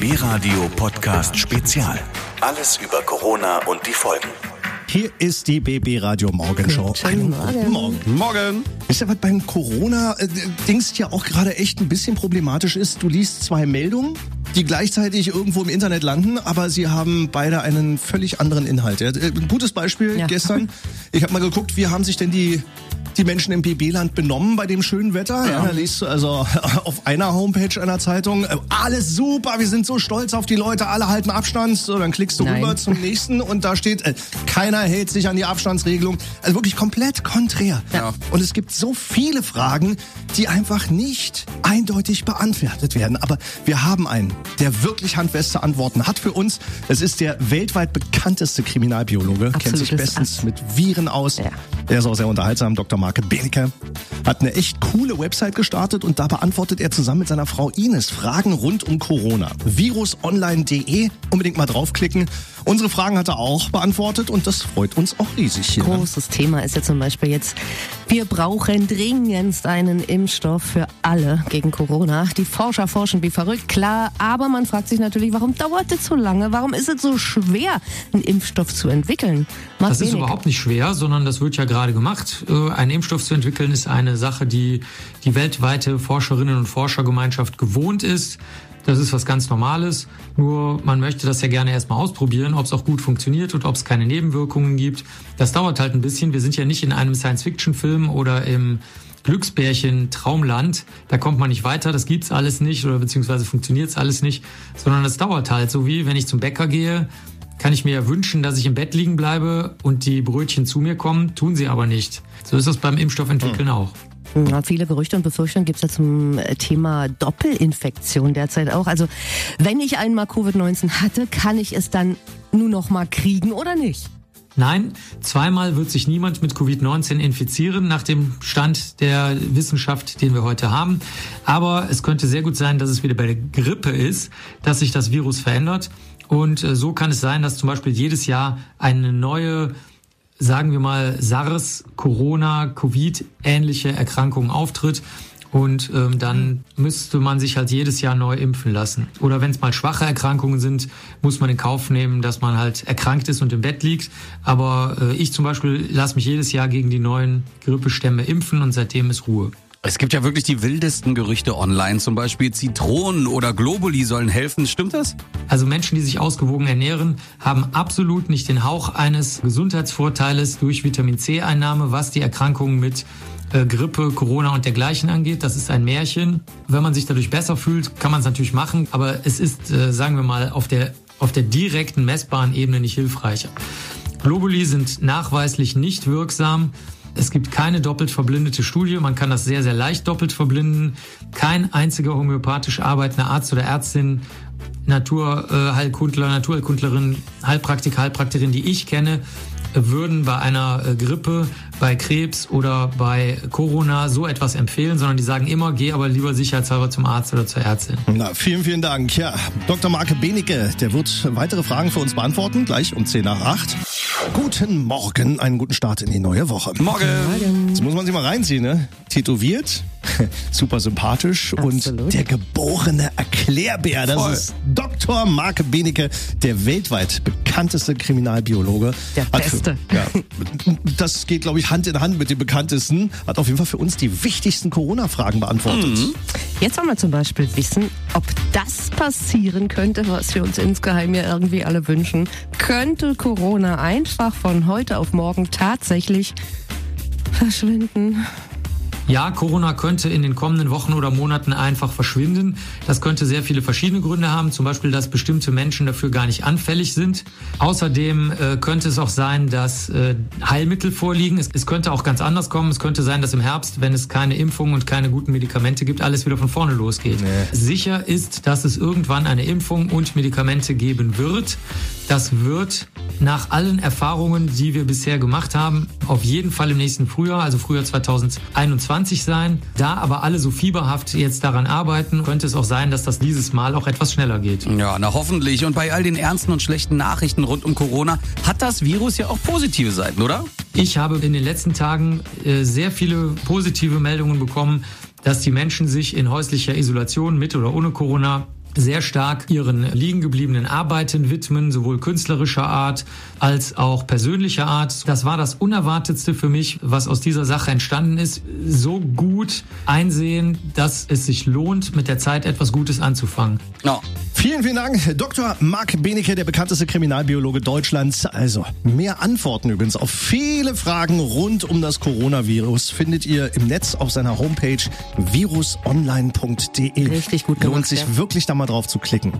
BB Radio Podcast Spezial. Alles über Corona und die Folgen. Hier ist die BB Radio Morgenshow. Guten Morgen. Morgen. Morgen. Ist ja was beim Corona-Dings ja auch gerade echt ein bisschen problematisch ist. Du liest zwei Meldungen, die gleichzeitig irgendwo im Internet landen, aber sie haben beide einen völlig anderen Inhalt. Ja, Ein gutes Beispiel Ja. gestern. Ich habe mal geguckt, wie haben sich denn die die Menschen im BB-Land benommen bei dem schönen Wetter. Ja. da liest du also auf einer Homepage einer Zeitung, äh, alles super, wir sind so stolz auf die Leute, alle halten Abstand. So, dann klickst du Nein. rüber zum nächsten und da steht, äh, keiner hält sich an die Abstandsregelung. Also wirklich komplett konträr. Ja. Und es gibt so viele Fragen, die einfach nicht eindeutig beantwortet werden. Aber wir haben einen, der wirklich handfeste Antworten hat für uns. Es ist der weltweit bekannteste Kriminalbiologe, kennt sich Absolutes bestens Ass. mit Viren aus. Ja. Er ist auch sehr unterhaltsam, Dr. Marke Benecke. Hat eine echt coole Website gestartet und da beantwortet er zusammen mit seiner Frau Ines Fragen rund um Corona. Virusonline.de, unbedingt mal draufklicken. Unsere Fragen hat er auch beantwortet und das freut uns auch riesig hier. Ne? Großes Thema ist ja zum Beispiel jetzt, wir brauchen dringendst einen Impfstoff für alle gegen Corona. Die Forscher forschen wie verrückt, klar, aber man fragt sich natürlich, warum dauert es so lange? Warum ist es so schwer, einen Impfstoff zu entwickeln? Marc Das ist überhaupt nicht schwer, sondern das wird ja gerade gemacht. Äh, Einen Impfstoff zu entwickeln ist eine Sache, die die weltweite Forscherinnen und Forschergemeinschaft gewohnt ist. Das ist was ganz Normales. Nur man möchte das ja gerne erstmal ausprobieren, ob es auch gut funktioniert und ob es keine Nebenwirkungen gibt. Das dauert halt ein bisschen. Wir sind ja nicht in einem Science-Fiction-Film oder im Glücksbärchen Traumland, da kommt man nicht weiter, das gibt's alles nicht oder beziehungsweise funktioniert's alles nicht, sondern das dauert halt so wie wenn ich zum Bäcker gehe, kann ich mir ja wünschen, dass ich im Bett liegen bleibe und die Brötchen zu mir kommen, tun sie aber nicht. So ist das beim Impfstoffentwickeln auch. Ja, viele Gerüchte und Befürchtungen gibt es ja zum äh, Thema Doppelinfektion derzeit auch. Also wenn ich einmal Covid-19 hatte, kann ich es dann nur noch mal kriegen oder nicht? Nein, zweimal wird sich niemand mit Covid-19 infizieren, nach dem Stand der Wissenschaft, den wir heute haben. Aber es könnte sehr gut sein, dass es wieder bei der Grippe ist, dass sich das Virus verändert. Und äh, so kann es sein, dass zum Beispiel jedes Jahr eine neue sagen wir mal, SARS, Corona, Covid ähnliche Erkrankung auftritt. Und ähm, dann müsste man sich halt jedes Jahr neu impfen lassen. Oder wenn es mal schwache Erkrankungen sind, muss man in Kauf nehmen, dass man halt erkrankt ist und im Bett liegt. Aber äh, ich zum Beispiel lasse mich jedes Jahr gegen die neuen Grippestämme impfen und seitdem ist Ruhe. Es gibt ja wirklich die wildesten Gerüchte online, zum Beispiel Zitronen oder Globuli sollen helfen. Stimmt das? Also Menschen, die sich ausgewogen ernähren, haben absolut nicht den Hauch eines Gesundheitsvorteiles durch Vitamin C-Einnahme, was die Erkrankungen mit äh, Grippe, Corona und dergleichen angeht. Das ist ein Märchen. Wenn man sich dadurch besser fühlt, kann man es natürlich machen, aber es ist, äh, sagen wir mal, auf der, auf der direkten messbaren Ebene nicht hilfreich. Globuli sind nachweislich nicht wirksam. Es gibt keine doppelt verblindete Studie. Man kann das sehr, sehr leicht doppelt verblinden. Kein einziger homöopathisch arbeitender Arzt oder Ärztin, Naturheilkundler, Naturheilkundlerin, Heilpraktiker, Heilpraktikerin, die ich kenne, würden bei einer äh, Grippe, bei Krebs oder bei Corona so etwas empfehlen, sondern die sagen immer, geh aber lieber sicherheitshalber zum Arzt oder zur Ärztin. Na, vielen, vielen Dank. Ja, Dr. Marke Benecke, der wird weitere Fragen für uns beantworten, gleich um 10 nach 8. Guten Morgen, einen guten Start in die neue Woche. Morgen. Jetzt muss man sich mal reinziehen, ne? Tätowiert, super sympathisch Absolut. und der geborene Erklärbär. Das Voll. ist Dr. Marke Benecke, der weltweit bekannteste Kriminalbiologe. Der Hat für- Beste. Ja, das geht, glaube ich, Hand in Hand mit dem bekanntesten. Hat auf jeden Fall für uns die wichtigsten Corona-Fragen beantwortet. Jetzt wollen wir zum Beispiel wissen, ob das passieren könnte, was wir uns insgeheim ja irgendwie alle wünschen. Könnte Corona einfach von heute auf morgen tatsächlich verschwinden? Ja, Corona könnte in den kommenden Wochen oder Monaten einfach verschwinden. Das könnte sehr viele verschiedene Gründe haben, zum Beispiel, dass bestimmte Menschen dafür gar nicht anfällig sind. Außerdem äh, könnte es auch sein, dass äh, Heilmittel vorliegen. Es, es könnte auch ganz anders kommen. Es könnte sein, dass im Herbst, wenn es keine Impfung und keine guten Medikamente gibt, alles wieder von vorne losgeht. Sicher ist, dass es irgendwann eine Impfung und Medikamente geben wird. Das wird nach allen Erfahrungen, die wir bisher gemacht haben, auf jeden Fall im nächsten Frühjahr, also Frühjahr 2021 sein. Da aber alle so fieberhaft jetzt daran arbeiten, könnte es auch sein, dass das dieses Mal auch etwas schneller geht. Ja, na hoffentlich. Und bei all den ernsten und schlechten Nachrichten rund um Corona hat das Virus ja auch positive Seiten, oder? Ich habe in den letzten Tagen äh, sehr viele positive Meldungen bekommen, dass die Menschen sich in häuslicher Isolation mit oder ohne Corona sehr stark ihren liegen gebliebenen Arbeiten widmen, sowohl künstlerischer Art als auch persönlicher Art. Das war das Unerwartetste für mich, was aus dieser Sache entstanden ist. So gut einsehen, dass es sich lohnt, mit der Zeit etwas Gutes anzufangen. Ja. Vielen, vielen Dank, Dr. Marc Benecke, der bekannteste Kriminalbiologe Deutschlands. Also, mehr Antworten übrigens auf viele Fragen rund um das Coronavirus findet ihr im Netz auf seiner Homepage virusonline.de. Richtig gut Lohnt gemacht, sich ja. wirklich da mal drauf zu klicken.